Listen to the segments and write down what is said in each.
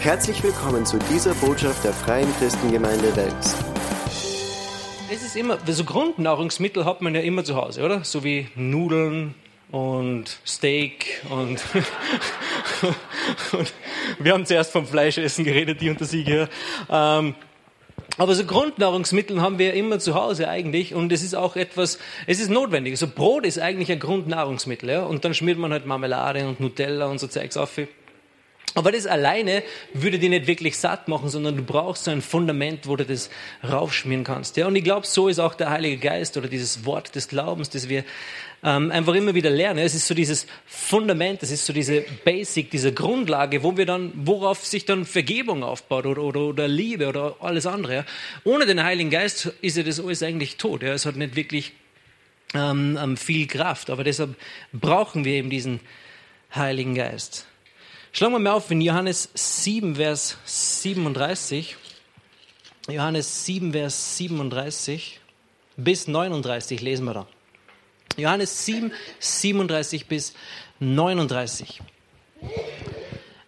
Herzlich willkommen zu dieser Botschaft der Freien Christengemeinde Wels. Es ist immer, so Grundnahrungsmittel hat man ja immer zu Hause, oder? So wie Nudeln und Steak und, und wir haben zuerst vom Fleischessen geredet, die unter sich hier. Ähm, aber so Grundnahrungsmittel haben wir immer zu Hause eigentlich und es ist auch etwas, es ist notwendig. So Brot ist eigentlich ein Grundnahrungsmittel, ja? Und dann schmiert man halt Marmelade und Nutella und so Zeugs auf. Aber das alleine würde dich nicht wirklich satt machen, sondern du brauchst so ein Fundament, wo du das raufschmieren kannst. Ja, und ich glaube, so ist auch der Heilige Geist oder dieses Wort des Glaubens, das wir ähm, einfach immer wieder lernen. Es ist so dieses Fundament, es ist so diese Basic, diese Grundlage, wo wir dann, worauf sich dann Vergebung aufbaut oder, oder, oder Liebe oder alles andere. Ja. Ohne den Heiligen Geist ist ja das alles eigentlich tot. Ja. Es hat nicht wirklich ähm, ähm viel Kraft, aber deshalb brauchen wir eben diesen Heiligen Geist. Schlagen wir mal auf in Johannes 7, Vers 37. Johannes 7, Vers 37 bis 39 lesen wir da. Johannes 7, 37 bis 39.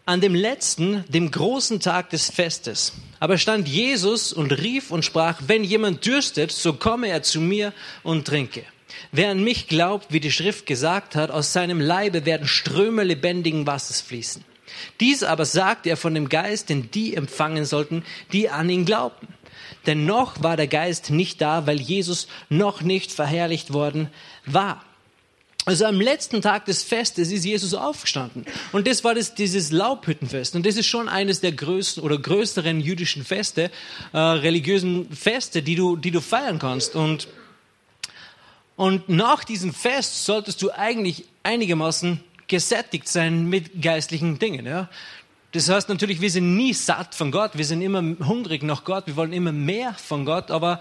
An dem letzten, dem großen Tag des Festes, aber stand Jesus und rief und sprach, wenn jemand dürstet, so komme er zu mir und trinke. Wer an mich glaubt, wie die Schrift gesagt hat, aus seinem Leibe werden Ströme lebendigen Wassers fließen. Dies aber sagt er von dem Geist, den die empfangen sollten, die an ihn glaubten. Denn noch war der Geist nicht da, weil Jesus noch nicht verherrlicht worden war. Also am letzten Tag des Festes ist Jesus aufgestanden. Und das war das, dieses Laubhüttenfest. Und das ist schon eines der größten oder größeren jüdischen Feste, äh, religiösen Feste, die du, die du feiern kannst. Und, und nach diesem Fest solltest du eigentlich einigermaßen gesättigt sein mit geistlichen Dingen. Ja? Das heißt natürlich, wir sind nie satt von Gott, wir sind immer hungrig nach Gott, wir wollen immer mehr von Gott, aber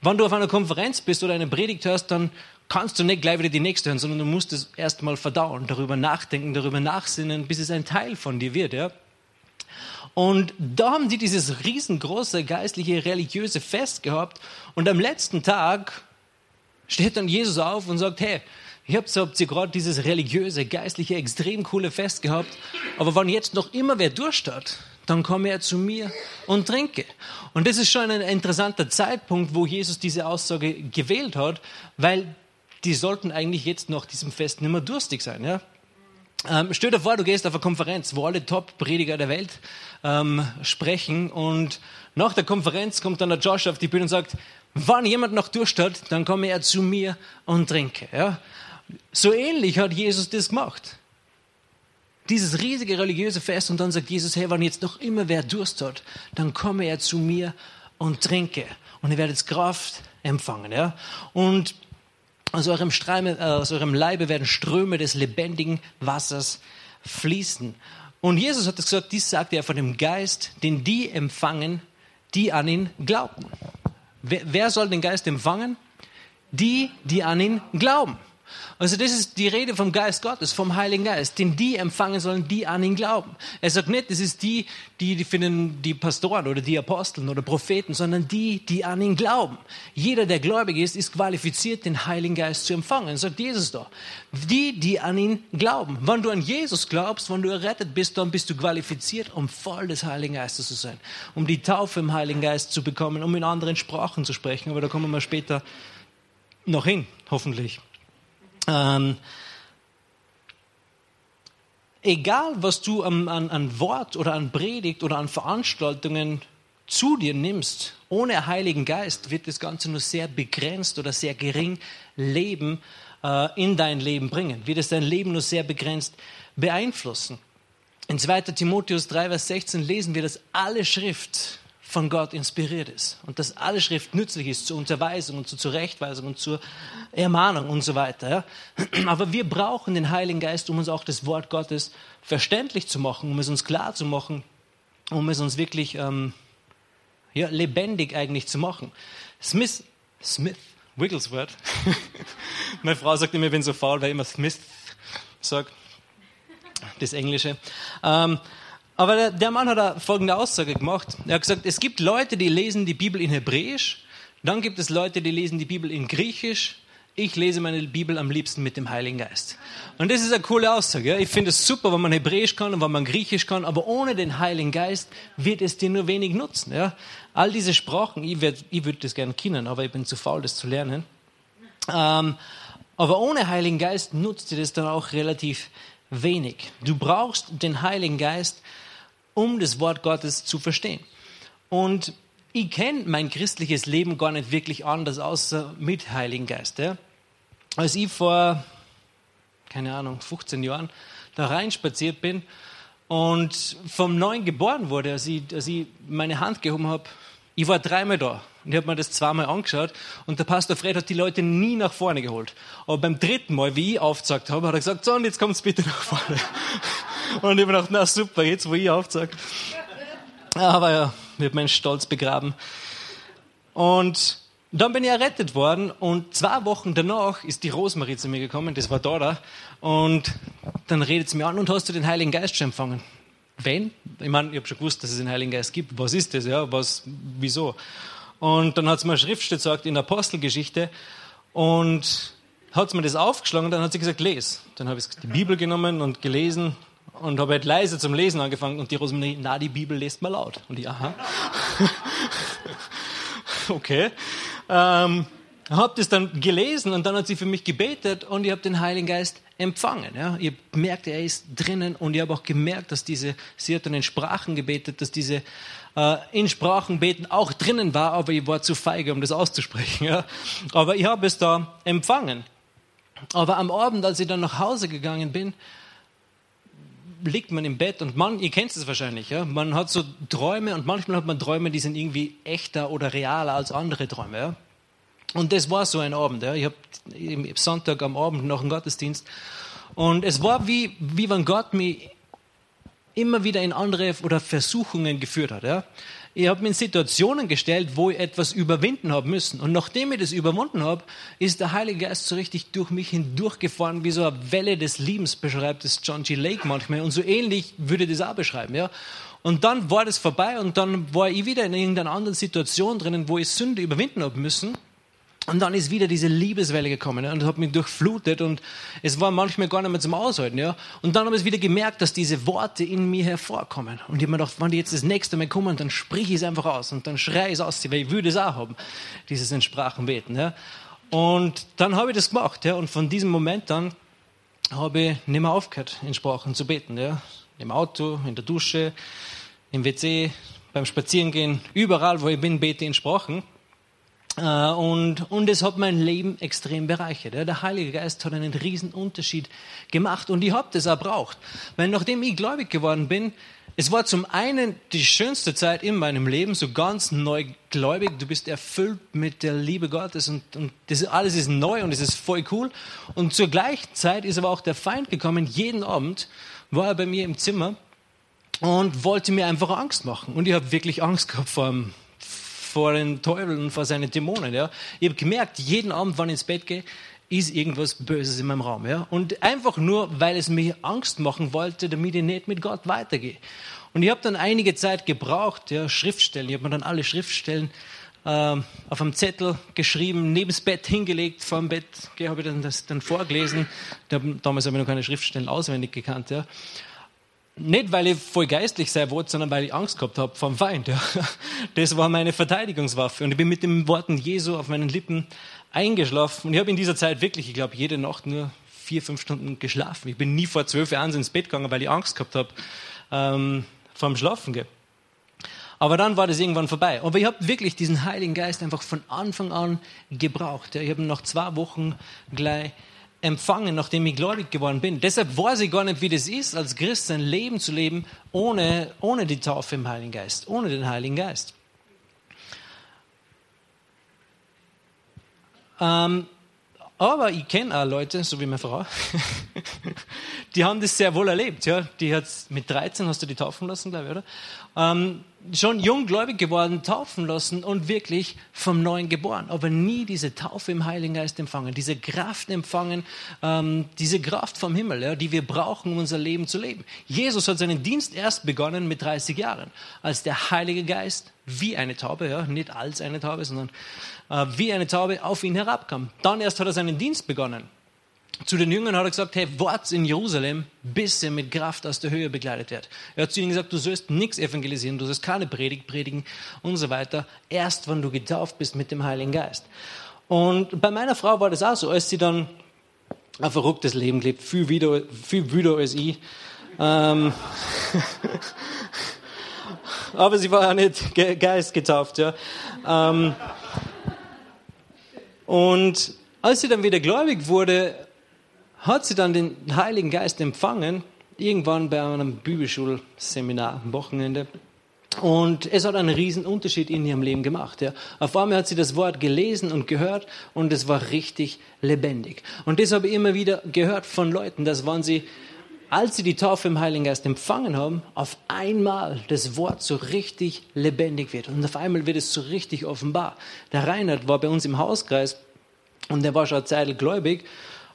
wenn du auf einer Konferenz bist oder eine Predigt hörst, dann kannst du nicht gleich wieder die nächste hören, sondern du musst es erstmal verdauen, darüber nachdenken, darüber nachsinnen, bis es ein Teil von dir wird. Ja? Und da haben die dieses riesengroße geistliche, religiöse Fest gehabt und am letzten Tag steht dann Jesus auf und sagt, hey, Ihr habt, habt ihr gerade dieses religiöse, geistliche, extrem coole Fest gehabt. Aber wenn jetzt noch immer wer Durst hat, dann komme er zu mir und trinke. Und das ist schon ein interessanter Zeitpunkt, wo Jesus diese Aussage gewählt hat, weil die sollten eigentlich jetzt nach diesem Fest nicht mehr durstig sein. Ja? Ähm, stell dir vor, du gehst auf eine Konferenz, wo alle Top-Prediger der Welt ähm, sprechen und nach der Konferenz kommt dann der Josh auf die Bühne und sagt, wenn jemand noch Durst hat, dann komme er zu mir und trinke. Ja? So ähnlich hat Jesus das gemacht. Dieses riesige religiöse Fest und dann sagt Jesus, hey, wenn jetzt noch immer wer Durst hat, dann komme er zu mir und trinke und ihr werdet Kraft empfangen. Ja? Und aus eurem, Streime, äh, aus eurem Leibe werden Ströme des lebendigen Wassers fließen. Und Jesus hat gesagt, dies sagt er von dem Geist, den die empfangen, die an ihn glauben. Wer, wer soll den Geist empfangen? Die, die an ihn glauben. Also das ist die Rede vom Geist Gottes, vom Heiligen Geist, den die empfangen sollen, die an ihn glauben. Er sagt nicht, das ist die, die, die finden die Pastoren oder die Aposteln oder Propheten, sondern die, die an ihn glauben. Jeder, der gläubig ist, ist qualifiziert, den Heiligen Geist zu empfangen, sagt Jesus da. Die, die an ihn glauben. Wenn du an Jesus glaubst, wenn du errettet bist, dann bist du qualifiziert, um voll des Heiligen Geistes zu sein, um die Taufe im Heiligen Geist zu bekommen, um in anderen Sprachen zu sprechen. Aber da kommen wir später noch hin, hoffentlich. Ähm, egal, was du an, an, an Wort oder an Predigt oder an Veranstaltungen zu dir nimmst, ohne Heiligen Geist wird das Ganze nur sehr begrenzt oder sehr gering Leben äh, in dein Leben bringen, wird es dein Leben nur sehr begrenzt beeinflussen. In 2. Timotheus 3, Vers 16 lesen wir, dass alle Schrift von Gott inspiriert ist und dass alle Schrift nützlich ist zur Unterweisung und zur Zurechtweisung und zur Ermahnung und so weiter. Aber wir brauchen den Heiligen Geist, um uns auch das Wort Gottes verständlich zu machen, um es uns klar zu machen, um es uns wirklich ähm, ja, lebendig eigentlich zu machen. Smith, Smith, Wigglesworth, meine Frau sagt immer, ich bin so faul, weil ich immer Smith sagt, das Englische. Ähm, aber der, der Mann hat da folgende Aussage gemacht. Er hat gesagt, es gibt Leute, die lesen die Bibel in Hebräisch, dann gibt es Leute, die lesen die Bibel in Griechisch, ich lese meine Bibel am liebsten mit dem Heiligen Geist. Und das ist eine coole Aussage. Ich finde es super, wenn man Hebräisch kann und wenn man Griechisch kann, aber ohne den Heiligen Geist wird es dir nur wenig nutzen. Ja? All diese Sprachen, ich, ich würde das gerne kennen, aber ich bin zu faul, das zu lernen. Ähm, aber ohne Heiligen Geist nutzt dir das dann auch relativ wenig. Du brauchst den Heiligen Geist, um das Wort Gottes zu verstehen. Und ich kenne mein christliches Leben gar nicht wirklich anders, außer mit Heiligen Geist. Ja? Als ich vor, keine Ahnung, 15 Jahren da reinspaziert bin und vom Neuen geboren wurde, als ich, als ich meine Hand gehoben habe, ich war dreimal da und ich habe mir das zweimal angeschaut und der Pastor Fred hat die Leute nie nach vorne geholt. Aber beim dritten Mal, wie ich aufgezeigt habe, hat er gesagt, so und jetzt kommt's bitte nach vorne. und ich habe gedacht, na super, jetzt wo ich aufzeige. Aber ja, wird mein Stolz begraben. Und dann bin ich errettet worden und zwei Wochen danach ist die Rosmarie zu mir gekommen, das war da, und dann redet sie mir an und hast du den Heiligen Geist schon empfangen? Wenn? Ich meine, ich habe schon gewusst, dass es den Heiligen Geist gibt. Was ist das? Ja, was, wieso? Und dann hat sie mir eine Schriftstelle gesagt in der Apostelgeschichte und hat mir das aufgeschlagen und dann hat sie gesagt, les. Dann habe ich die Bibel genommen und gelesen und habe halt leise zum Lesen angefangen und die Rosemarie, na, die Bibel lest mal laut. Und ich, aha. okay. Ähm, habe das dann gelesen und dann hat sie für mich gebetet und ich habe den Heiligen Geist empfangen. Ja. Ich gemerkt, er ist drinnen und ich habe auch gemerkt, dass diese, sie hat dann in Sprachen gebetet, dass diese äh, in Sprachen beten auch drinnen war, aber ich war zu feige, um das auszusprechen. Ja. Aber ich habe es da empfangen. Aber am Abend, als ich dann nach Hause gegangen bin, liegt man im Bett und man, ihr kennt es wahrscheinlich, ja, man hat so Träume und manchmal hat man Träume, die sind irgendwie echter oder realer als andere Träume. Ja. Und das war so ein Abend. Ja. Ich habe Sonntag am Abend noch einen Gottesdienst und es war wie, wie wenn Gott mich immer wieder in andere oder Versuchungen geführt hat. Ja. Ich habe mich in Situationen gestellt, wo ich etwas überwinden habe müssen. Und nachdem ich das überwunden habe, ist der Heilige Geist so richtig durch mich hindurchgefahren, wie so eine Welle des Liebens beschreibt es John G. Lake manchmal. Und so ähnlich würde ich das auch beschreiben. Ja? Und dann war das vorbei und dann war ich wieder in irgendeiner anderen Situation drinnen, wo ich Sünde überwinden habe müssen. Und dann ist wieder diese Liebeswelle gekommen ja, und hat mich durchflutet und es war manchmal gar nicht mehr zum Aushalten. Ja. Und dann habe ich wieder gemerkt, dass diese Worte in mir hervorkommen. Und ich habe mir gedacht, wenn die jetzt das nächste Mal kommen, dann sprich ich es einfach aus und dann schreie ich es aus, weil ich würde es auch haben, dieses in beten. Ja. Und dann habe ich das gemacht. Ja. Und von diesem Moment dann habe ich nicht mehr aufgehört, in Sprachen zu beten. Ja. Im Auto, in der Dusche, im WC, beim Spazierengehen, überall, wo ich bin, bete in Sprachen. Äh, und, und es hat mein Leben extrem bereichert. Der Heilige Geist hat einen riesen Unterschied gemacht und ich habe das auch braucht. Weil nachdem ich gläubig geworden bin, es war zum einen die schönste Zeit in meinem Leben, so ganz neu gläubig. Du bist erfüllt mit der Liebe Gottes und, und das alles ist neu und es ist voll cool. Und zur gleichen Zeit ist aber auch der Feind gekommen. Jeden Abend war er bei mir im Zimmer und wollte mir einfach Angst machen. Und ich habe wirklich Angst gehabt vor ihm vor den Teufel und vor seinen Dämonen. Ja. Ich habe gemerkt, jeden Abend, wenn ich ins Bett gehe, ist irgendwas Böses in meinem Raum. Ja. Und einfach nur, weil es mir Angst machen wollte, damit ich nicht mit Gott weitergehe. Und ich habe dann einige Zeit gebraucht, ja, Schriftstellen. Ich habe mir dann alle Schriftstellen äh, auf einem Zettel geschrieben, neben das Bett hingelegt, vor dem Bett habe ich dann das dann vorgelesen. Damals habe ich noch keine Schriftstellen auswendig gekannt. Ja. Nicht, weil ich voll geistlich sein wollte, sondern weil ich Angst gehabt habe vom Feind. Ja. Das war meine Verteidigungswaffe. Und ich bin mit den Worten Jesu auf meinen Lippen eingeschlafen. Und ich habe in dieser Zeit wirklich, ich glaube, jede Nacht nur vier, fünf Stunden geschlafen. Ich bin nie vor zwölf Jahren ins Bett gegangen, weil ich Angst gehabt habe ähm, vom Schlafen. Gehen. Aber dann war das irgendwann vorbei. Aber ich habe wirklich diesen Heiligen Geist einfach von Anfang an gebraucht. Ich habe ihn nach zwei Wochen gleich empfangen, nachdem ich gläubig geworden bin. Deshalb weiß ich gar nicht, wie das ist, als Christ sein Leben zu leben, ohne, ohne die Taufe im Heiligen Geist, ohne den Heiligen Geist. Ähm, aber ich kenne auch Leute, so wie meine Frau, die haben das sehr wohl erlebt. Ja? Die hat mit 13 hast du die taufen lassen, glaube ich, oder? Ähm, schon junggläubig geworden, taufen lassen und wirklich vom Neuen geboren, aber nie diese Taufe im Heiligen Geist empfangen, diese Kraft empfangen, ähm, diese Kraft vom Himmel, ja, die wir brauchen, um unser Leben zu leben. Jesus hat seinen Dienst erst begonnen mit 30 Jahren, als der Heilige Geist wie eine Taube, ja, nicht als eine Taube, sondern äh, wie eine Taube auf ihn herabkam. Dann erst hat er seinen Dienst begonnen. Zu den Jüngern hat er gesagt, hey, wart in Jerusalem, bis er mit Kraft aus der Höhe begleitet wird. Er hat zu ihnen gesagt, du sollst nichts evangelisieren, du sollst keine Predigt predigen und so weiter, erst wenn du getauft bist mit dem Heiligen Geist. Und bei meiner Frau war das auch so, als sie dann ein verrücktes Leben lebt, viel wieder, viel wieder als ich. Ähm Aber sie war auch nicht Geist getauft, ja. Ähm und als sie dann wieder gläubig wurde, hat sie dann den Heiligen Geist empfangen, irgendwann bei einem Bibelschulseminar am Wochenende. Und es hat einen riesen Unterschied in ihrem Leben gemacht. Ja. Auf einmal hat sie das Wort gelesen und gehört und es war richtig lebendig. Und das habe ich immer wieder gehört von Leuten, dass wenn sie, als sie die Taufe im Heiligen Geist empfangen haben, auf einmal das Wort so richtig lebendig wird. Und auf einmal wird es so richtig offenbar. Der Reinhard war bei uns im Hauskreis und der war schon eine Zeit gläubig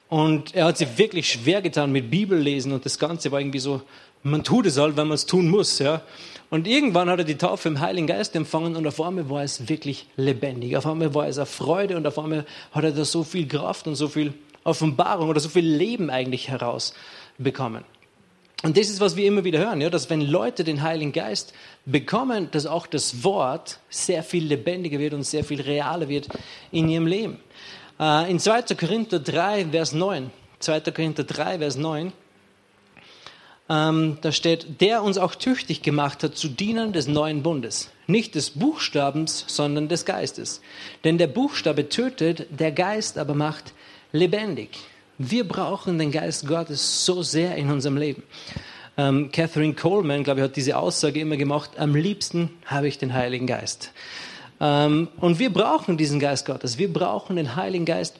und er hat sich wirklich schwer getan mit Bibellesen und das Ganze war irgendwie so, man tut es halt, wenn man es tun muss, ja. Und irgendwann hat er die Taufe im Heiligen Geist empfangen und auf einmal war es wirklich lebendig. Auf einmal war es eine Freude und auf einmal hat er da so viel Kraft und so viel Offenbarung oder so viel Leben eigentlich herausbekommen. Und das ist, was wir immer wieder hören, ja, dass wenn Leute den Heiligen Geist bekommen, dass auch das Wort sehr viel lebendiger wird und sehr viel realer wird in ihrem Leben. Äh, in 2. Korinther 3, Vers 9, 2. Korinther 3, Vers 9, ähm, da steht, der uns auch tüchtig gemacht hat zu Dienern des neuen Bundes. Nicht des Buchstabens, sondern des Geistes. Denn der Buchstabe tötet, der Geist aber macht lebendig. Wir brauchen den Geist Gottes so sehr in unserem Leben. Ähm, Catherine Coleman, glaube ich, hat diese Aussage immer gemacht, am liebsten habe ich den Heiligen Geist. Ähm, und wir brauchen diesen Geist Gottes. Wir brauchen den Heiligen Geist,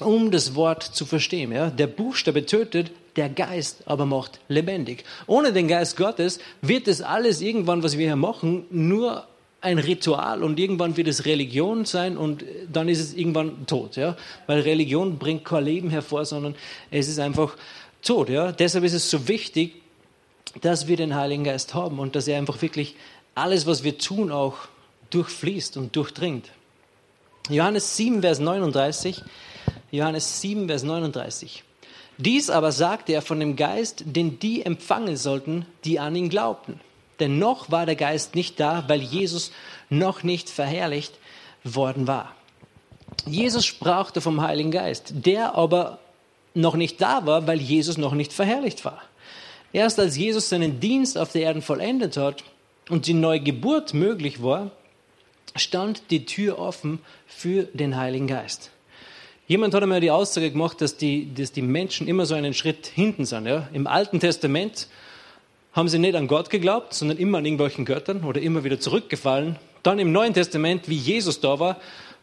um das Wort zu verstehen. Der Buchstabe tötet, der Geist aber macht lebendig. Ohne den Geist Gottes wird das alles irgendwann, was wir hier machen, nur ein Ritual und irgendwann wird es Religion sein und dann ist es irgendwann tot, ja? Weil Religion bringt kein Leben hervor, sondern es ist einfach tot, ja? Deshalb ist es so wichtig, dass wir den Heiligen Geist haben und dass er einfach wirklich alles, was wir tun, auch durchfließt und durchdringt. Johannes 7, Vers 39. Johannes 7, Vers 39. Dies aber sagte er von dem Geist, den die empfangen sollten, die an ihn glaubten. Denn noch war der Geist nicht da, weil Jesus noch nicht verherrlicht worden war. Jesus sprach vom Heiligen Geist, der aber noch nicht da war, weil Jesus noch nicht verherrlicht war. Erst als Jesus seinen Dienst auf der Erde vollendet hat und die neue Geburt möglich war, stand die Tür offen für den Heiligen Geist. Jemand hat einmal die Aussage gemacht, dass die, dass die Menschen immer so einen Schritt hinten sind. Ja? Im Alten Testament haben sie nicht an Gott geglaubt, sondern immer an irgendwelchen Göttern oder immer wieder zurückgefallen. Dann im Neuen Testament, wie Jesus da war,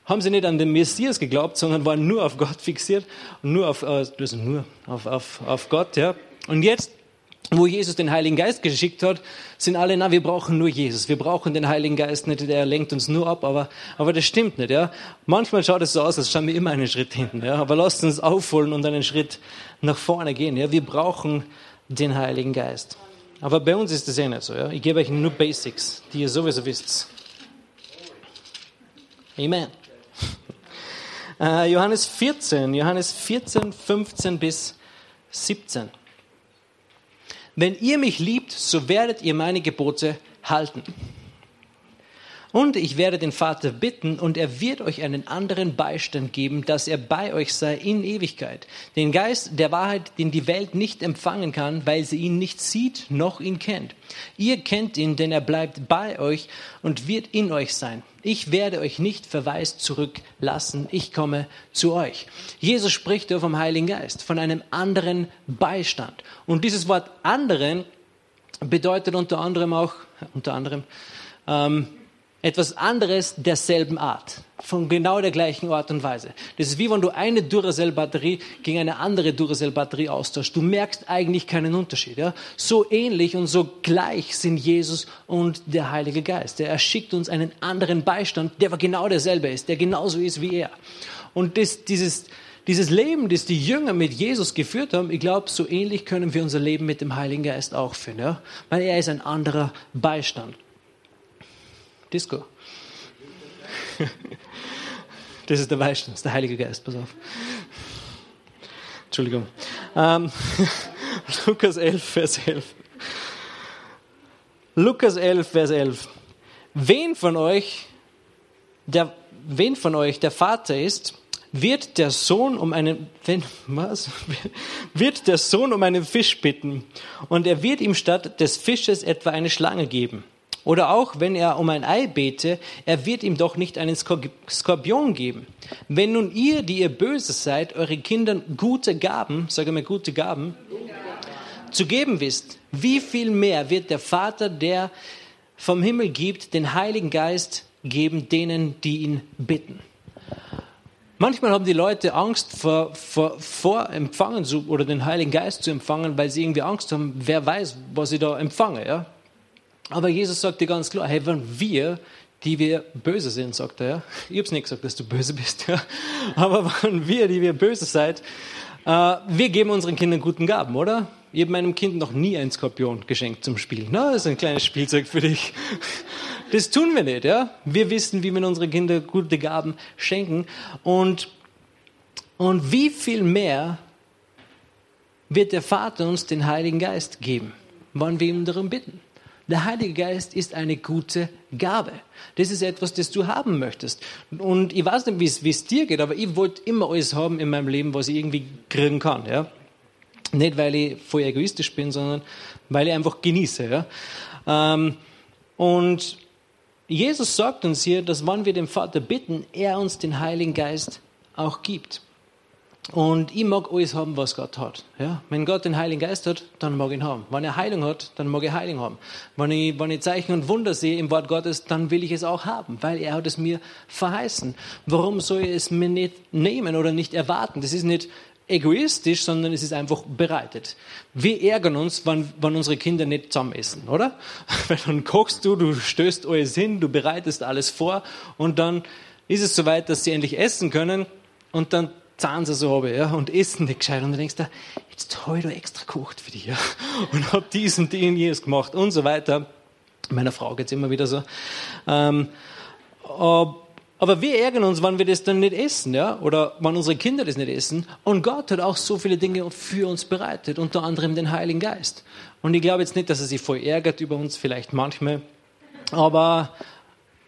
haben sie nicht an den Messias geglaubt, sondern waren nur auf Gott fixiert nur auf, also nur auf, auf, auf Gott. Ja? Und jetzt wo Jesus den Heiligen Geist geschickt hat, sind alle, na, wir brauchen nur Jesus. Wir brauchen den Heiligen Geist nicht, der lenkt uns nur ab, aber, aber das stimmt nicht, ja. Manchmal schaut es so aus, als schauen wir immer einen Schritt hinten, ja. Aber lasst uns aufholen und einen Schritt nach vorne gehen, ja. Wir brauchen den Heiligen Geist. Aber bei uns ist das eh nicht so, ja. Ich gebe euch nur Basics, die ihr sowieso wisst. Amen. Uh, Johannes 14, Johannes 14, 15 bis 17. Wenn ihr mich liebt, so werdet ihr meine Gebote halten. Und ich werde den Vater bitten, und er wird euch einen anderen Beistand geben, dass er bei euch sei in Ewigkeit. Den Geist der Wahrheit, den die Welt nicht empfangen kann, weil sie ihn nicht sieht noch ihn kennt. Ihr kennt ihn, denn er bleibt bei euch und wird in euch sein. Ich werde euch nicht verwaist zurücklassen, ich komme zu euch. Jesus spricht hier vom Heiligen Geist, von einem anderen Beistand. Und dieses Wort anderen bedeutet unter anderem auch, unter anderem, ähm, etwas anderes derselben Art, von genau der gleichen Art und Weise. Das ist wie wenn du eine Duracell-Batterie gegen eine andere Duracell-Batterie austauschst. Du merkst eigentlich keinen Unterschied. Ja? So ähnlich und so gleich sind Jesus und der Heilige Geist. Er schickt uns einen anderen Beistand, der aber genau derselbe ist, der genauso ist wie er. Und das, dieses, dieses Leben, das die Jünger mit Jesus geführt haben, ich glaube, so ähnlich können wir unser Leben mit dem Heiligen Geist auch führen. Ja? Weil er ist ein anderer Beistand. Disco. Das ist der Beistand, das ist der Heilige Geist, pass auf. Entschuldigung. Ähm, Lukas 11, Vers 11. Lukas 11, Vers 11. Wen von euch, der, wen von euch der Vater ist, wird der Sohn um einen, wenn, was? Wird der Sohn um einen Fisch bitten und er wird ihm statt des Fisches etwa eine Schlange geben. Oder auch, wenn er um ein Ei bete, er wird ihm doch nicht einen Skorpion geben. Wenn nun ihr, die ihr böse seid, eure Kindern gute Gaben, sage mal gute Gaben, zu geben wisst, wie viel mehr wird der Vater, der vom Himmel gibt, den Heiligen Geist geben denen, die ihn bitten. Manchmal haben die Leute Angst vor, vor, vor Empfangen zu, oder den Heiligen Geist zu empfangen, weil sie irgendwie Angst haben, wer weiß, was sie da empfangen. Ja? Aber Jesus sagt dir ganz klar, hey, wenn wir, die wir böse sind, sagt er, ja. Ich hab's nicht gesagt, dass du böse bist, ja. Aber wenn wir, die wir böse seid, äh, wir geben unseren Kindern guten Gaben, oder? Ich habe meinem Kind noch nie einen Skorpion geschenkt zum Spielen. Na, das ist ein kleines Spielzeug für dich. Das tun wir nicht, ja. Wir wissen, wie wir unseren Kindern gute Gaben schenken. Und, und wie viel mehr wird der Vater uns den Heiligen Geist geben, wann wir ihm darum bitten? Der Heilige Geist ist eine gute Gabe. Das ist etwas, das du haben möchtest. Und ich weiß nicht, wie es dir geht, aber ich wollte immer alles haben in meinem Leben, was ich irgendwie kriegen kann. Ja? Nicht, weil ich voll egoistisch bin, sondern weil ich einfach genieße. Ja? Ähm, und Jesus sagt uns hier, dass wenn wir den Vater bitten, er uns den Heiligen Geist auch gibt. Und ich mag alles haben, was Gott hat. Ja? Wenn Gott den Heiligen Geist hat, dann mag ich ihn haben. Wenn er Heilung hat, dann mag ich Heilung haben. Wenn ich, wenn ich Zeichen und Wunder sehe im Wort Gottes, dann will ich es auch haben, weil er hat es mir verheißen. Warum soll ich es mir nicht nehmen oder nicht erwarten? Das ist nicht egoistisch, sondern es ist einfach bereitet. Wir ärgern uns, wenn, wenn unsere Kinder nicht zusammen essen, oder? Weil dann kochst du, du stößt alles hin, du bereitest alles vor und dann ist es soweit, dass sie endlich essen können und dann zahlen so runter, ja, und essen nicht gescheit. Und du denkst, jetzt habe ich da extra gekocht für dich, ja, und habe dies und jenes gemacht und so weiter. Meiner Frau geht's immer wieder so. Ähm, aber wir ärgern uns, wenn wir das dann nicht essen, ja, oder wenn unsere Kinder das nicht essen. Und Gott hat auch so viele Dinge für uns bereitet, unter anderem den Heiligen Geist. Und ich glaube jetzt nicht, dass er sich voll ärgert über uns, vielleicht manchmal. Aber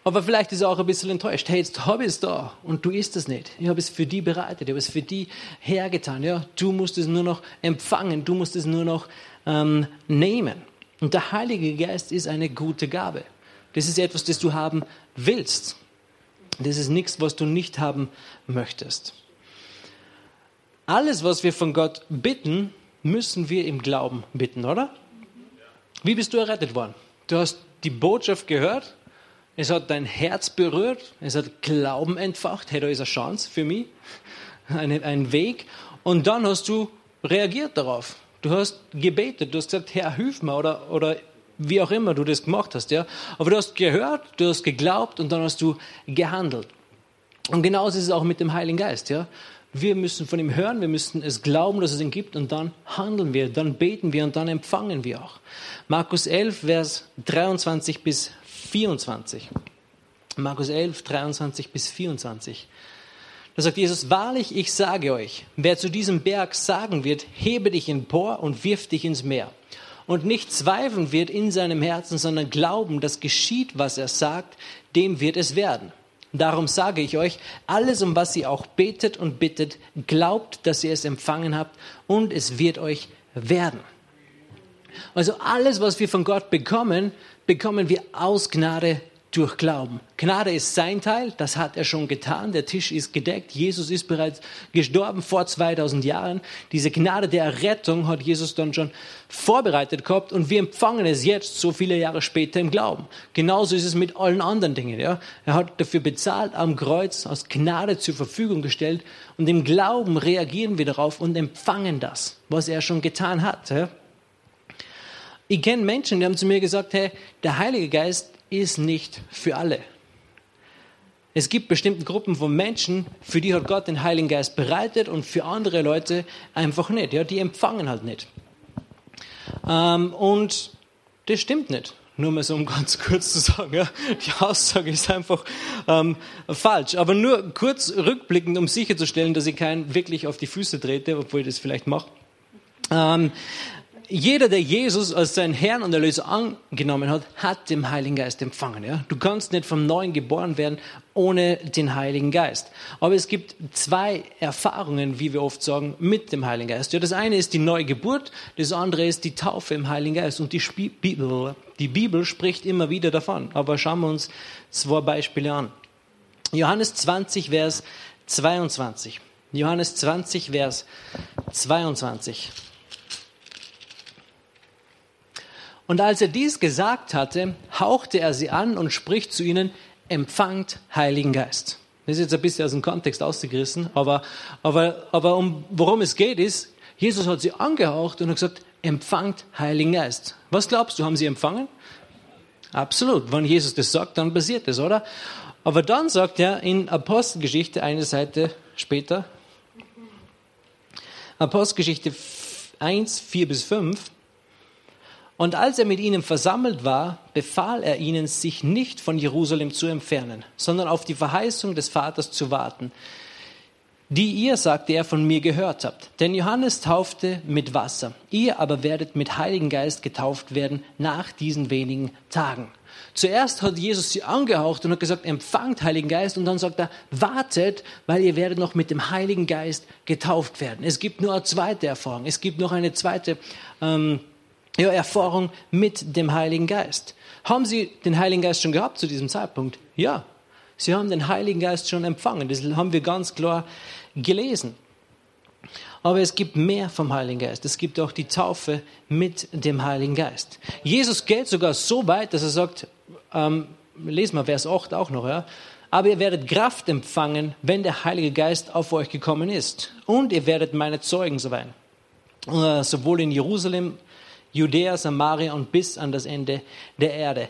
aber vielleicht ist er auch ein bisschen enttäuscht. Hey, jetzt habe ich es da und du isst es nicht. Ich habe es für die bereitet, ich habe es für die hergetan. Ja, du musst es nur noch empfangen, du musst es nur noch ähm, nehmen. Und der Heilige Geist ist eine gute Gabe. Das ist etwas, das du haben willst. Das ist nichts, was du nicht haben möchtest. Alles, was wir von Gott bitten, müssen wir im Glauben bitten, oder? Wie bist du errettet worden? Du hast die Botschaft gehört es hat dein Herz berührt, es hat Glauben entfacht, hey, da ist eine Chance für mich, ein, ein Weg. Und dann hast du reagiert darauf. Du hast gebetet, du hast gesagt, Herr, hilf mir oder, oder wie auch immer du das gemacht hast. Ja? Aber du hast gehört, du hast geglaubt und dann hast du gehandelt. Und genauso ist es auch mit dem Heiligen Geist. Ja? Wir müssen von ihm hören, wir müssen es glauben, dass es ihn gibt und dann handeln wir, dann beten wir und dann empfangen wir auch. Markus 11, Vers 23 bis 24. Markus 11, 23 bis 24. Da sagt Jesus, wahrlich, ich sage euch, wer zu diesem Berg sagen wird, hebe dich empor und wirf dich ins Meer. Und nicht zweifeln wird in seinem Herzen, sondern glauben, dass geschieht, was er sagt, dem wird es werden. Darum sage ich euch, alles, um was ihr auch betet und bittet, glaubt, dass ihr es empfangen habt und es wird euch werden. Also alles, was wir von Gott bekommen, bekommen wir aus Gnade durch Glauben. Gnade ist sein Teil, das hat er schon getan, der Tisch ist gedeckt, Jesus ist bereits gestorben vor 2000 Jahren. Diese Gnade der Errettung hat Jesus dann schon vorbereitet gehabt und wir empfangen es jetzt, so viele Jahre später im Glauben. Genauso ist es mit allen anderen Dingen. Ja? Er hat dafür bezahlt, am Kreuz aus Gnade zur Verfügung gestellt und im Glauben reagieren wir darauf und empfangen das, was er schon getan hat. Ja? Ich kenne Menschen, die haben zu mir gesagt, hey, der Heilige Geist ist nicht für alle. Es gibt bestimmte Gruppen von Menschen, für die hat Gott den Heiligen Geist bereitet und für andere Leute einfach nicht. Ja, die empfangen halt nicht. Ähm, und das stimmt nicht. Nur mal so, um ganz kurz zu sagen, ja, die Aussage ist einfach ähm, falsch. Aber nur kurz rückblickend, um sicherzustellen, dass ich keinen wirklich auf die Füße trete, obwohl ich das vielleicht mache. Ähm, jeder, der Jesus als seinen Herrn und Erlöser angenommen hat, hat den Heiligen Geist empfangen. Ja? Du kannst nicht vom Neuen geboren werden ohne den Heiligen Geist. Aber es gibt zwei Erfahrungen, wie wir oft sagen, mit dem Heiligen Geist. Ja, das eine ist die neue Geburt, das andere ist die Taufe im Heiligen Geist. Und die Bibel, die Bibel spricht immer wieder davon. Aber schauen wir uns zwei Beispiele an. Johannes 20, Vers 22. Johannes 20, Vers 22. Und als er dies gesagt hatte, hauchte er sie an und spricht zu ihnen, empfangt Heiligen Geist. Das ist jetzt ein bisschen aus dem Kontext ausgerissen, aber, aber, aber um, worum es geht ist, Jesus hat sie angehaucht und hat gesagt, empfangt Heiligen Geist. Was glaubst du, haben sie empfangen? Absolut. Wenn Jesus das sagt, dann passiert das, oder? Aber dann sagt er in Apostelgeschichte, eine Seite später, Apostelgeschichte 1, 4 bis 5, und als er mit ihnen versammelt war, befahl er ihnen, sich nicht von Jerusalem zu entfernen, sondern auf die Verheißung des Vaters zu warten, die ihr, sagte er, von mir gehört habt. Denn Johannes taufte mit Wasser, ihr aber werdet mit Heiligen Geist getauft werden nach diesen wenigen Tagen. Zuerst hat Jesus sie angehaucht und hat gesagt, empfangt Heiligen Geist. Und dann sagt er, wartet, weil ihr werdet noch mit dem Heiligen Geist getauft werden. Es gibt nur eine zweite Erfahrung. Es gibt noch eine zweite ähm, ja, Erfahrung mit dem Heiligen Geist. Haben Sie den Heiligen Geist schon gehabt zu diesem Zeitpunkt? Ja, Sie haben den Heiligen Geist schon empfangen. Das haben wir ganz klar gelesen. Aber es gibt mehr vom Heiligen Geist. Es gibt auch die Taufe mit dem Heiligen Geist. Jesus geht sogar so weit, dass er sagt, ähm, lesen wir Vers 8 auch noch, ja. Aber ihr werdet Kraft empfangen, wenn der Heilige Geist auf euch gekommen ist. Und ihr werdet meine Zeugen sein. Äh, sowohl in Jerusalem Judäa, Samaria und bis an das Ende der Erde.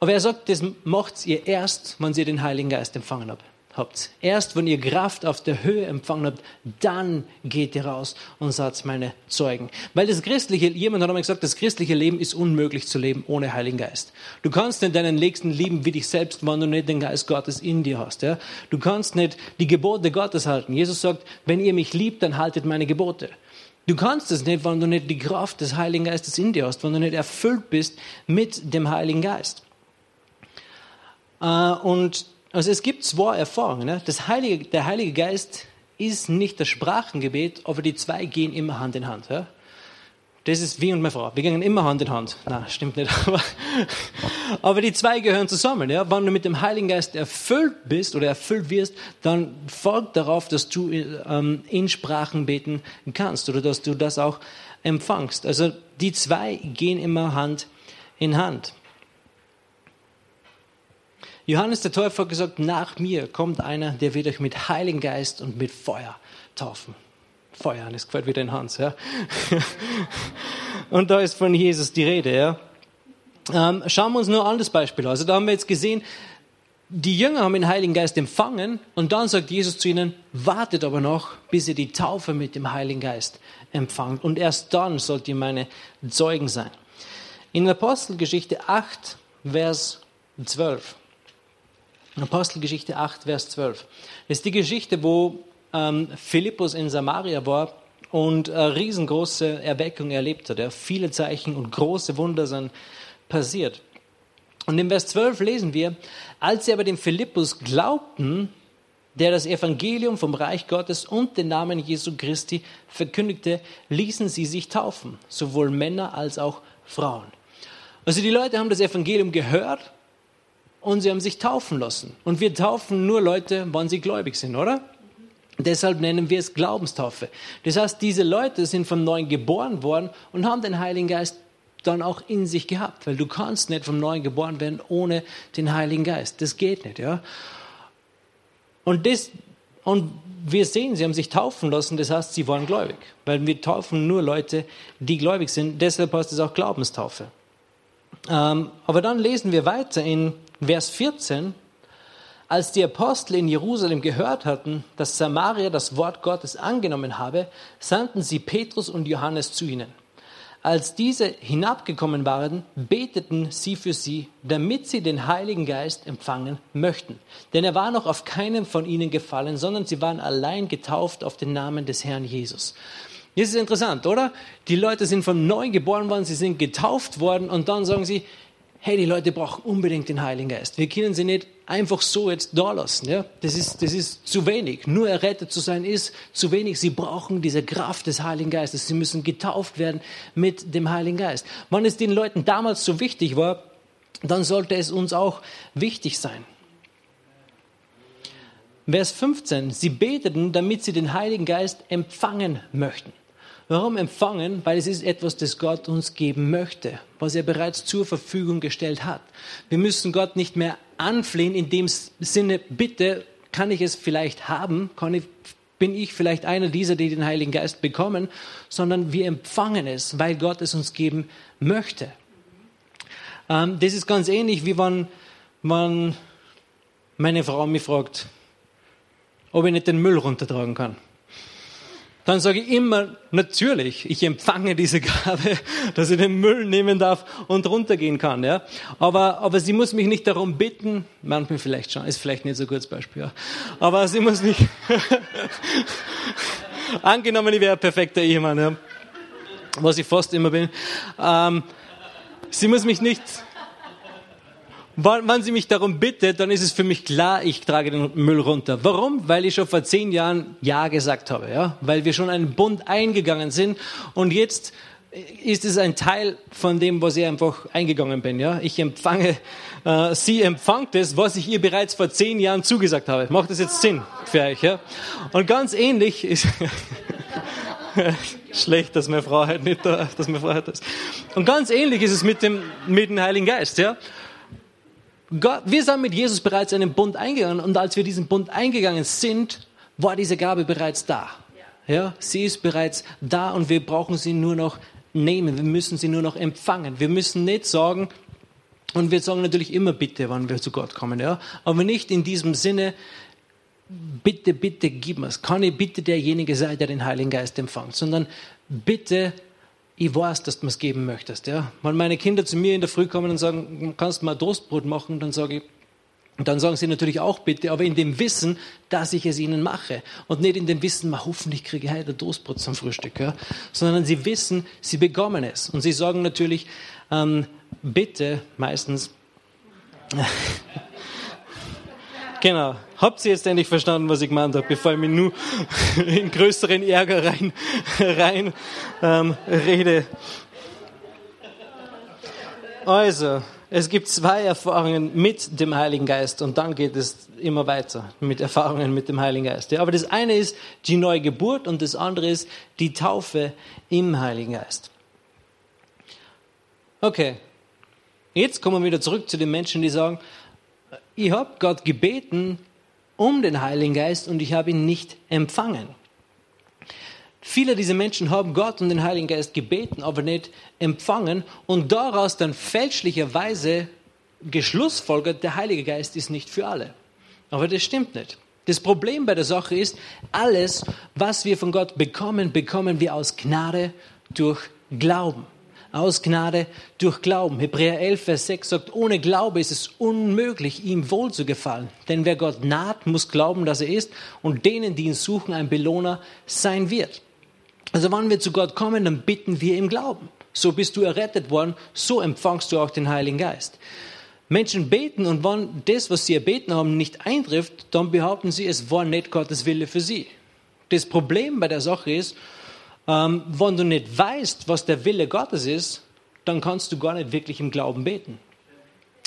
Aber er sagt, das macht ihr erst, wenn ihr den Heiligen Geist empfangen habt. habt. Erst wenn ihr Kraft auf der Höhe empfangen habt, dann geht ihr raus und seid meine Zeugen. Weil das christliche, jemand hat einmal gesagt, das christliche Leben ist unmöglich zu leben ohne Heiligen Geist. Du kannst nicht deinen Nächsten lieben wie dich selbst, wenn du nicht den Geist Gottes in dir hast. Ja? Du kannst nicht die Gebote Gottes halten. Jesus sagt, wenn ihr mich liebt, dann haltet meine Gebote. Du kannst es nicht, wenn du nicht die Kraft des Heiligen Geistes in dir hast, wenn du nicht erfüllt bist mit dem Heiligen Geist. Äh, und also es gibt zwei Erfahrungen. Ne? Das Heilige, der Heilige Geist ist nicht das Sprachengebet, aber die zwei gehen immer Hand in Hand. Ja? Das ist wie und meine Frau. Wir gehen immer Hand in Hand. Na, stimmt nicht. Aber, aber die zwei gehören zusammen. Ja? Wenn du mit dem Heiligen Geist erfüllt bist oder erfüllt wirst, dann folgt darauf, dass du ähm, in Sprachen beten kannst oder dass du das auch empfangst. Also die zwei gehen immer Hand in Hand. Johannes der Täufer hat gesagt, nach mir kommt einer, der wird euch mit Heiligen Geist und mit Feuer taufen. Feuer, das gefällt wieder in Hans, ja. Und da ist von Jesus die Rede, ja. Ähm, schauen wir uns nur ein anderes Beispiel an. Also da haben wir jetzt gesehen, die Jünger haben den Heiligen Geist empfangen und dann sagt Jesus zu ihnen, wartet aber noch, bis ihr die Taufe mit dem Heiligen Geist empfangt. Und erst dann sollt ihr meine Zeugen sein. In Apostelgeschichte 8, Vers 12. Apostelgeschichte 8, Vers 12. Das ist die Geschichte, wo ähm, Philippus in Samaria war und eine riesengroße Erweckung erlebt hat. Ja. Viele Zeichen und große Wunder sind passiert. Und in Vers 12 lesen wir, als sie aber dem Philippus glaubten, der das Evangelium vom Reich Gottes und den Namen Jesu Christi verkündigte, ließen sie sich taufen, sowohl Männer als auch Frauen. Also die Leute haben das Evangelium gehört und sie haben sich taufen lassen. Und wir taufen nur Leute, wann sie gläubig sind, oder? Deshalb nennen wir es Glaubenstaufe. Das heißt, diese Leute sind vom Neuen geboren worden und haben den Heiligen Geist dann auch in sich gehabt, weil du kannst nicht vom Neuen geboren werden ohne den Heiligen Geist. Das geht nicht, ja. Und das, und wir sehen, sie haben sich taufen lassen, das heißt, sie waren gläubig, weil wir taufen nur Leute, die gläubig sind. Deshalb heißt es auch Glaubenstaufe. Ähm, aber dann lesen wir weiter in Vers 14. Als die Apostel in Jerusalem gehört hatten, dass Samaria das Wort Gottes angenommen habe, sandten sie Petrus und Johannes zu ihnen. Als diese hinabgekommen waren, beteten sie für sie, damit sie den Heiligen Geist empfangen möchten. Denn er war noch auf keinem von ihnen gefallen, sondern sie waren allein getauft auf den Namen des Herrn Jesus. Das ist interessant, oder? Die Leute sind von neu geboren worden, sie sind getauft worden und dann sagen sie, hey, die Leute brauchen unbedingt den Heiligen Geist. Wir können sie nicht einfach so jetzt da lassen. Ja? Das, ist, das ist zu wenig. Nur errettet zu sein ist zu wenig. Sie brauchen diese Kraft des Heiligen Geistes. Sie müssen getauft werden mit dem Heiligen Geist. Wenn es den Leuten damals so wichtig war, dann sollte es uns auch wichtig sein. Vers 15. Sie beteten, damit sie den Heiligen Geist empfangen möchten. Warum empfangen? Weil es ist etwas, das Gott uns geben möchte, was er bereits zur Verfügung gestellt hat. Wir müssen Gott nicht mehr anflehen in dem Sinne, bitte, kann ich es vielleicht haben? Kann ich, bin ich vielleicht einer dieser, die den Heiligen Geist bekommen? Sondern wir empfangen es, weil Gott es uns geben möchte. Ähm, das ist ganz ähnlich, wie wenn, wenn meine Frau mich fragt, ob ich nicht den Müll runtertragen kann dann sage ich immer, natürlich, ich empfange diese Gabe, dass ich den Müll nehmen darf und runtergehen kann. Ja? Aber, aber sie muss mich nicht darum bitten, manchmal vielleicht schon, ist vielleicht nicht so ein gutes Beispiel, ja. aber sie muss nicht, angenommen, ich wäre ein perfekter Ehemann, ja, was ich fast immer bin, ähm, sie muss mich nicht wenn sie mich darum bittet, dann ist es für mich klar, ich trage den Müll runter. Warum? Weil ich schon vor zehn Jahren Ja gesagt habe, ja? Weil wir schon einen Bund eingegangen sind und jetzt ist es ein Teil von dem, was ich einfach eingegangen bin, ja? Ich empfange, äh, sie empfangt es, was ich ihr bereits vor zehn Jahren zugesagt habe. Macht das jetzt Sinn für euch, ja? Und ganz ähnlich ist, schlecht, dass meine Frau halt nicht da, dass meine Frau halt ist. Und ganz ähnlich ist es mit dem, mit dem Heiligen Geist, ja? Gott, wir sind mit Jesus bereits einen Bund eingegangen und als wir diesen Bund eingegangen sind, war diese Gabe bereits da. Ja, sie ist bereits da und wir brauchen sie nur noch nehmen. Wir müssen sie nur noch empfangen. Wir müssen nicht sagen, und wir sagen natürlich immer bitte, wann wir zu Gott kommen, ja, aber nicht in diesem Sinne, bitte, bitte gib mir's. Kann ich bitte derjenige sein, der den Heiligen Geist empfängt, sondern bitte ich weiß, dass du es geben möchtest. Ja? Wenn meine Kinder zu mir in der Früh kommen und sagen, kannst du mal Toastbrot machen, dann sage ich, dann sagen sie natürlich auch bitte, aber in dem Wissen, dass ich es ihnen mache. Und nicht in dem Wissen, mal hoffentlich kriege ich heute Toastbrot zum Frühstück. Ja? Sondern sie wissen, sie bekommen es. Und sie sagen natürlich, ähm, bitte, meistens, Genau. Habt ihr jetzt endlich verstanden, was ich gemeint habe, bevor ich mich nur in größeren Ärger rein, rein ähm, rede? Also, es gibt zwei Erfahrungen mit dem Heiligen Geist und dann geht es immer weiter mit Erfahrungen mit dem Heiligen Geist. Aber das eine ist die neue Geburt und das andere ist die Taufe im Heiligen Geist. Okay, jetzt kommen wir wieder zurück zu den Menschen, die sagen, ich habe Gott gebeten um den Heiligen Geist und ich habe ihn nicht empfangen. Viele dieser Menschen haben Gott und den Heiligen Geist gebeten, aber nicht empfangen und daraus dann fälschlicherweise geschlussfolgert, der Heilige Geist ist nicht für alle. Aber das stimmt nicht. Das Problem bei der Sache ist, alles, was wir von Gott bekommen, bekommen wir aus Gnade durch Glauben aus Gnade durch Glauben. Hebräer 11, Vers 6 sagt, ohne Glaube ist es unmöglich, ihm wohl zu gefallen. Denn wer Gott naht, muss glauben, dass er ist und denen, die ihn suchen, ein Belohner sein wird. Also wenn wir zu Gott kommen, dann bitten wir im Glauben. So bist du errettet worden, so empfangst du auch den Heiligen Geist. Menschen beten und wenn das, was sie erbeten haben, nicht eintrifft, dann behaupten sie, es war nicht Gottes Wille für sie. Das Problem bei der Sache ist, ähm, wenn du nicht weißt, was der Wille Gottes ist, dann kannst du gar nicht wirklich im Glauben beten.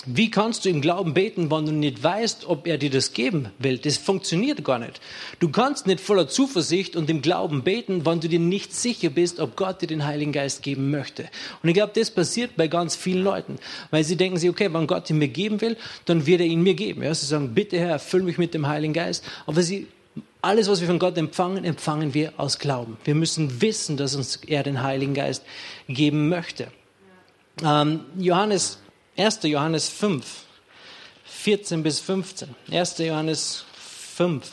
Wie kannst du im Glauben beten, wenn du nicht weißt, ob er dir das geben will? Das funktioniert gar nicht. Du kannst nicht voller Zuversicht und im Glauben beten, wenn du dir nicht sicher bist, ob Gott dir den Heiligen Geist geben möchte. Und ich glaube, das passiert bei ganz vielen Leuten, weil sie denken sich, okay, wenn Gott ihn mir geben will, dann wird er ihn mir geben. Ja, sie sagen, bitte Herr, erfüll mich mit dem Heiligen Geist. Aber sie alles, was wir von Gott empfangen, empfangen wir aus Glauben. Wir müssen wissen, dass uns er den Heiligen Geist geben möchte. Ähm, Johannes 1. Johannes 5, 14 bis 15. 1. Johannes 5.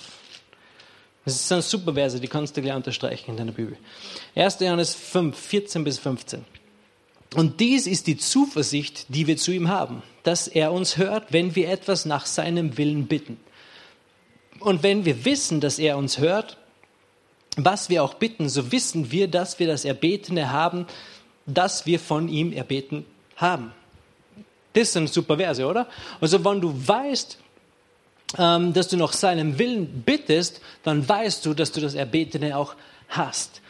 Das sind super Verse, die kannst du gleich unterstreichen in deiner Bibel. 1. Johannes 5, 14 bis 15. Und dies ist die Zuversicht, die wir zu ihm haben, dass er uns hört, wenn wir etwas nach seinem Willen bitten. Und wenn wir wissen, dass er uns hört, was wir auch bitten, so wissen wir, dass wir das Erbetene haben, das wir von ihm erbeten haben. Das sind super Verse, oder? Also wenn du weißt, ähm, dass du nach seinem Willen bittest, dann weißt du, dass du das Erbetene auch hast.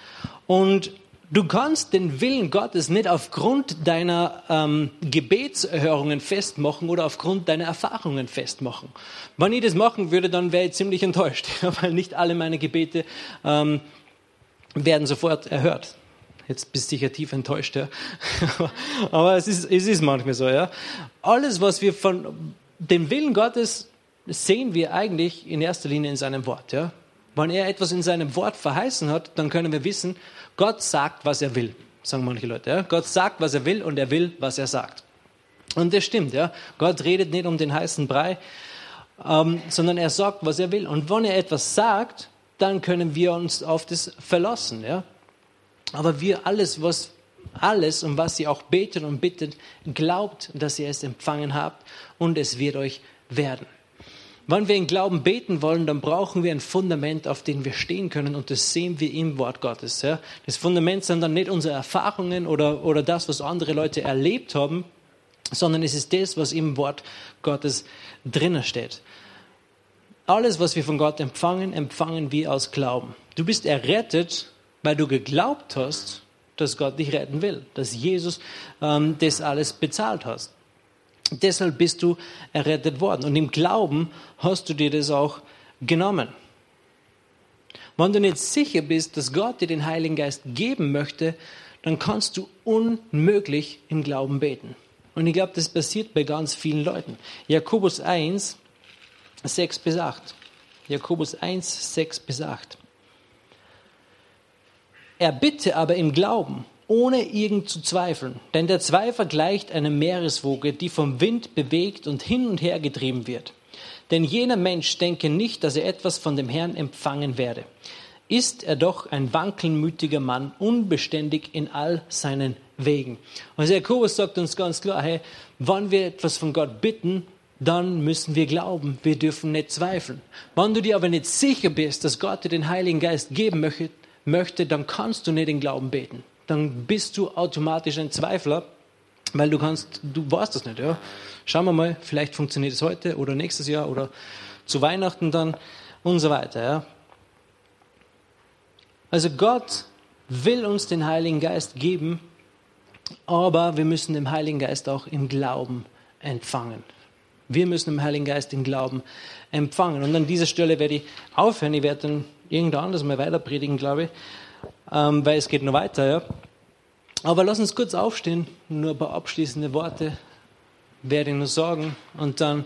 Und du kannst den Willen Gottes nicht aufgrund deiner ähm, Gebetserhörungen festmachen oder aufgrund deiner Erfahrungen festmachen. Wenn ich das machen würde, dann wäre ich ziemlich enttäuscht, weil nicht alle meine Gebete ähm, werden sofort erhört. Jetzt bist du sicher tief enttäuscht, ja. Aber es ist, es ist manchmal so, ja. Alles, was wir von dem Willen Gottes sehen wir eigentlich in erster Linie in seinem Wort, ja. Wenn er etwas in seinem Wort verheißen hat, dann können wir wissen, Gott sagt, was er will, sagen manche Leute. Ja? Gott sagt, was er will und er will, was er sagt. Und das stimmt, ja. Gott redet nicht um den heißen Brei, ähm, sondern er sagt, was er will. Und wenn er etwas sagt, dann können wir uns auf das verlassen, ja. Aber wir alles, was alles, um was ihr auch betet und bittet, glaubt, dass ihr es empfangen habt und es wird euch werden. Wenn wir in Glauben beten wollen, dann brauchen wir ein Fundament, auf dem wir stehen können und das sehen wir im Wort Gottes. Ja? Das Fundament sind dann nicht unsere Erfahrungen oder, oder das, was andere Leute erlebt haben, sondern es ist das, was im Wort Gottes drinnen steht. Alles, was wir von Gott empfangen, empfangen wir aus Glauben. Du bist errettet, weil du geglaubt hast, dass Gott dich retten will, dass Jesus ähm, das alles bezahlt hast. Deshalb bist du errettet worden. Und im Glauben hast du dir das auch genommen. Wenn du nicht sicher bist, dass Gott dir den Heiligen Geist geben möchte, dann kannst du unmöglich im Glauben beten. Und ich glaube, das passiert bei ganz vielen Leuten. Jakobus 1, 6 bis 8. Jakobus 1, 6 bis 8. Er bitte aber im Glauben ohne irgend zu zweifeln. Denn der Zweifel gleicht einer Meereswoge, die vom Wind bewegt und hin und her getrieben wird. Denn jener Mensch denke nicht, dass er etwas von dem Herrn empfangen werde. Ist er doch ein wankelmütiger Mann, unbeständig in all seinen Wegen. Also Jakobus sagt uns ganz klar, hey, wann wir etwas von Gott bitten, dann müssen wir glauben. Wir dürfen nicht zweifeln. Wenn du dir aber nicht sicher bist, dass Gott dir den Heiligen Geist geben möchte, dann kannst du nicht in Glauben beten dann bist du automatisch ein Zweifler, weil du kannst, du weißt das nicht, ja. Schauen wir mal, vielleicht funktioniert es heute oder nächstes Jahr oder zu Weihnachten dann und so weiter, ja. Also Gott will uns den Heiligen Geist geben, aber wir müssen den Heiligen Geist auch im Glauben empfangen. Wir müssen den Heiligen Geist im Glauben empfangen. Und an dieser Stelle werde ich aufhören. Ich werde dann irgendwann anders mal weiter predigen, glaube ich ähm, weil es geht noch weiter. Ja? Aber lass uns kurz aufstehen, nur ein paar abschließende Worte werde ich nur sagen und dann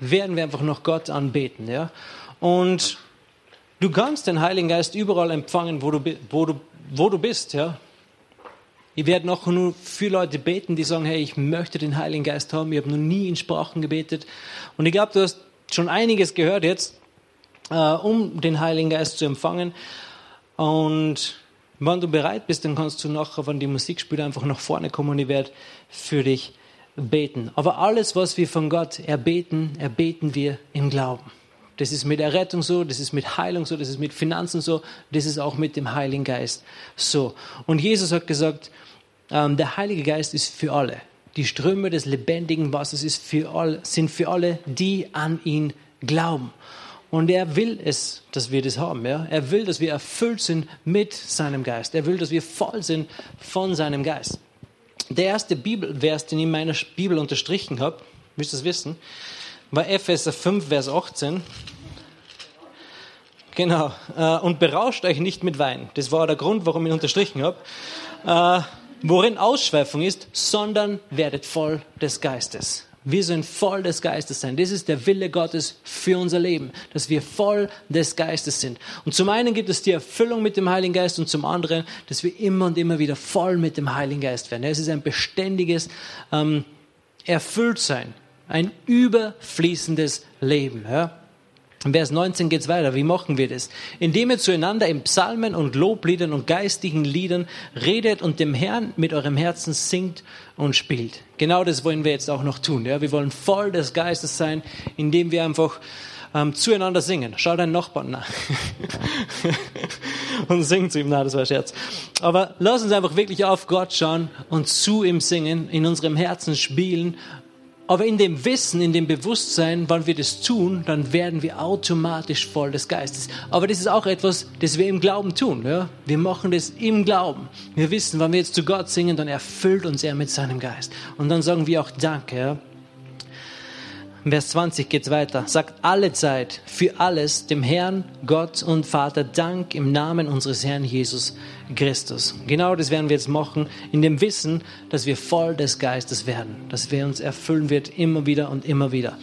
werden wir einfach noch Gott anbeten. Ja? Und du kannst den Heiligen Geist überall empfangen, wo du, wo du, wo du bist. Ja? Ich werde noch nur für Leute beten, die sagen, hey, ich möchte den Heiligen Geist haben. Ich habe noch nie in Sprachen gebetet. Und ich glaube, du hast schon einiges gehört jetzt, äh, um den Heiligen Geist zu empfangen. Und wenn du bereit bist, dann kannst du nachher, wenn die Musik spielt, einfach nach vorne kommen und ich werde für dich beten. Aber alles, was wir von Gott erbeten, erbeten wir im Glauben. Das ist mit Errettung so, das ist mit Heilung so, das ist mit Finanzen so, das ist auch mit dem Heiligen Geist so. Und Jesus hat gesagt, ähm, der Heilige Geist ist für alle. Die Ströme des lebendigen Wassers für all, sind für alle, die an ihn glauben. Und er will es, dass wir das haben. Ja? Er will, dass wir erfüllt sind mit seinem Geist. Er will, dass wir voll sind von seinem Geist. Der erste Bibelvers, den ich in meiner Bibel unterstrichen habe, Müsst ihr es wissen? War Epheser 5, Vers 18. Genau. Äh, und berauscht euch nicht mit Wein. Das war der Grund, warum ich ihn unterstrichen habe. Äh, worin Ausschweifung ist, sondern werdet voll des Geistes. Wir sollen voll des Geistes sein. Das ist der Wille Gottes für unser Leben, dass wir voll des Geistes sind. Und zum einen gibt es die Erfüllung mit dem Heiligen Geist und zum anderen, dass wir immer und immer wieder voll mit dem Heiligen Geist werden. Es ist ein beständiges ähm, Erfülltsein, ein überfließendes Leben. Ja? In Vers 19 geht's weiter. Wie machen wir das? Indem ihr zueinander in Psalmen und Lobliedern und geistigen Liedern redet und dem Herrn mit eurem Herzen singt und spielt. Genau das wollen wir jetzt auch noch tun. Ja? Wir wollen voll des Geistes sein, indem wir einfach ähm, zueinander singen. Schau deinen Nachbarn nach. und sing zu ihm. Na, das war ein Scherz. Aber lass uns einfach wirklich auf Gott schauen und zu ihm singen, in unserem Herzen spielen aber in dem Wissen, in dem Bewusstsein, wann wir das tun, dann werden wir automatisch voll des Geistes. Aber das ist auch etwas, das wir im Glauben tun. Ja? Wir machen das im Glauben. Wir wissen, wenn wir jetzt zu Gott singen, dann erfüllt uns er mit seinem Geist. Und dann sagen wir auch Danke. Ja? Vers 20 geht's weiter. Sagt alle Zeit für alles dem Herrn, Gott und Vater Dank im Namen unseres Herrn Jesus Christus. Genau das werden wir jetzt machen, in dem Wissen, dass wir voll des Geistes werden, dass wir uns erfüllen wird immer wieder und immer wieder.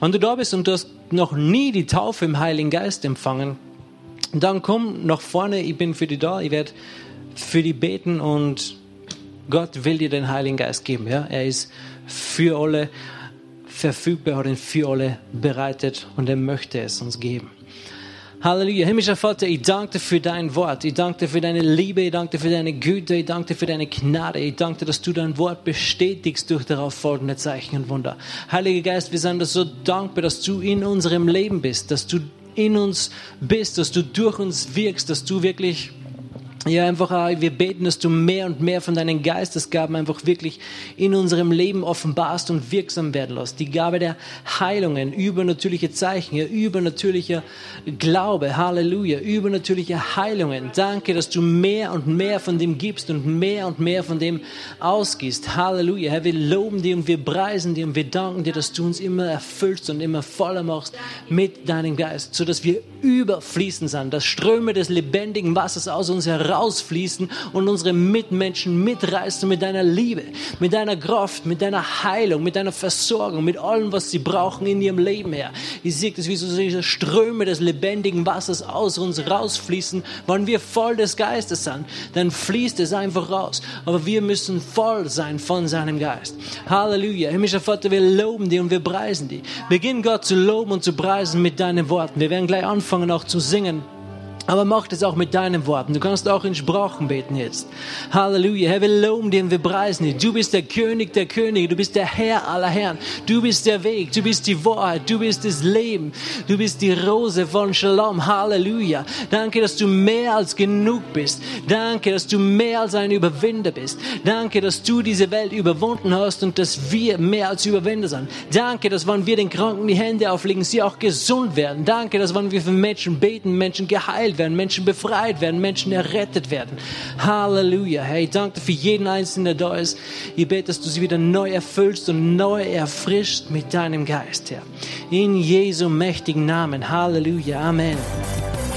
Wenn du da bist und du hast noch nie die Taufe im Heiligen Geist empfangen, dann komm nach vorne, ich bin für dich da, ich werde für dich beten und Gott will dir den Heiligen Geist geben. Ja? Er ist für alle verfügbar, hat ihn für alle bereitet und er möchte es uns geben. Halleluja. Himmlischer Vater, ich danke dir für dein Wort. Ich danke dir für deine Liebe. Ich danke dir für deine Güte. Ich danke dir für deine Gnade. Ich danke dir, dass du dein Wort bestätigst durch darauf folgende Zeichen und Wunder. Heiliger Geist, wir sind so dankbar, dass du in unserem Leben bist, dass du in uns bist, dass du durch uns wirkst, dass du wirklich ja, einfach, wir beten, dass du mehr und mehr von deinen Geistesgaben einfach wirklich in unserem Leben offenbarst und wirksam werden lässt. Die Gabe der Heilungen, übernatürliche Zeichen, ja, übernatürlicher Glaube, Halleluja, übernatürliche Heilungen. Danke, dass du mehr und mehr von dem gibst und mehr und mehr von dem ausgießt. Halleluja. Herr, wir loben dir und wir preisen dir und wir danken dir, dass du uns immer erfüllst und immer voller machst mit deinem Geist, so dass wir überfließen sind, dass Ströme des lebendigen Wassers aus uns heraus rausfließen und unsere Mitmenschen mitreißen mit deiner Liebe, mit deiner Kraft, mit deiner Heilung, mit deiner Versorgung, mit allem, was sie brauchen in ihrem Leben, Herr. Ich sehe das, wie so diese Ströme des lebendigen Wassers aus uns rausfließen. Wenn wir voll des Geistes sind, dann fließt es einfach raus. Aber wir müssen voll sein von seinem Geist. Halleluja. Himmlischer Vater, wir loben dich und wir preisen dich. Beginn Gott zu loben und zu preisen mit deinen Worten. Wir werden gleich anfangen auch zu singen. Aber mach das auch mit deinen Worten. Du kannst auch in Sprachen beten jetzt. Halleluja. Herr, wir loben dir und wir preisen dich. Du bist der König der Könige. Du bist der Herr aller Herren. Du bist der Weg. Du bist die Wahrheit. Du bist das Leben. Du bist die Rose von Shalom. Halleluja. Danke, dass du mehr als genug bist. Danke, dass du mehr als ein Überwinder bist. Danke, dass du diese Welt überwunden hast und dass wir mehr als Überwinder sind. Danke, dass wenn wir den Kranken die Hände auflegen, sie auch gesund werden. Danke, dass wenn wir für Menschen beten, Menschen geheilt geheilt werden, Menschen befreit werden, Menschen errettet werden. Halleluja. Hey, danke für jeden Einzelnen, der da ist. Ich bete, dass du sie wieder neu erfüllst und neu erfrischt mit deinem Geist, Herr. In Jesu mächtigen Namen. Halleluja. Amen.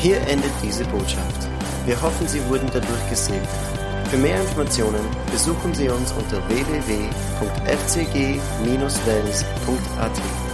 Hier endet diese Botschaft. Wir hoffen, Sie wurden dadurch gesegnet. Für mehr Informationen besuchen Sie uns unter www.fcg-wells.at.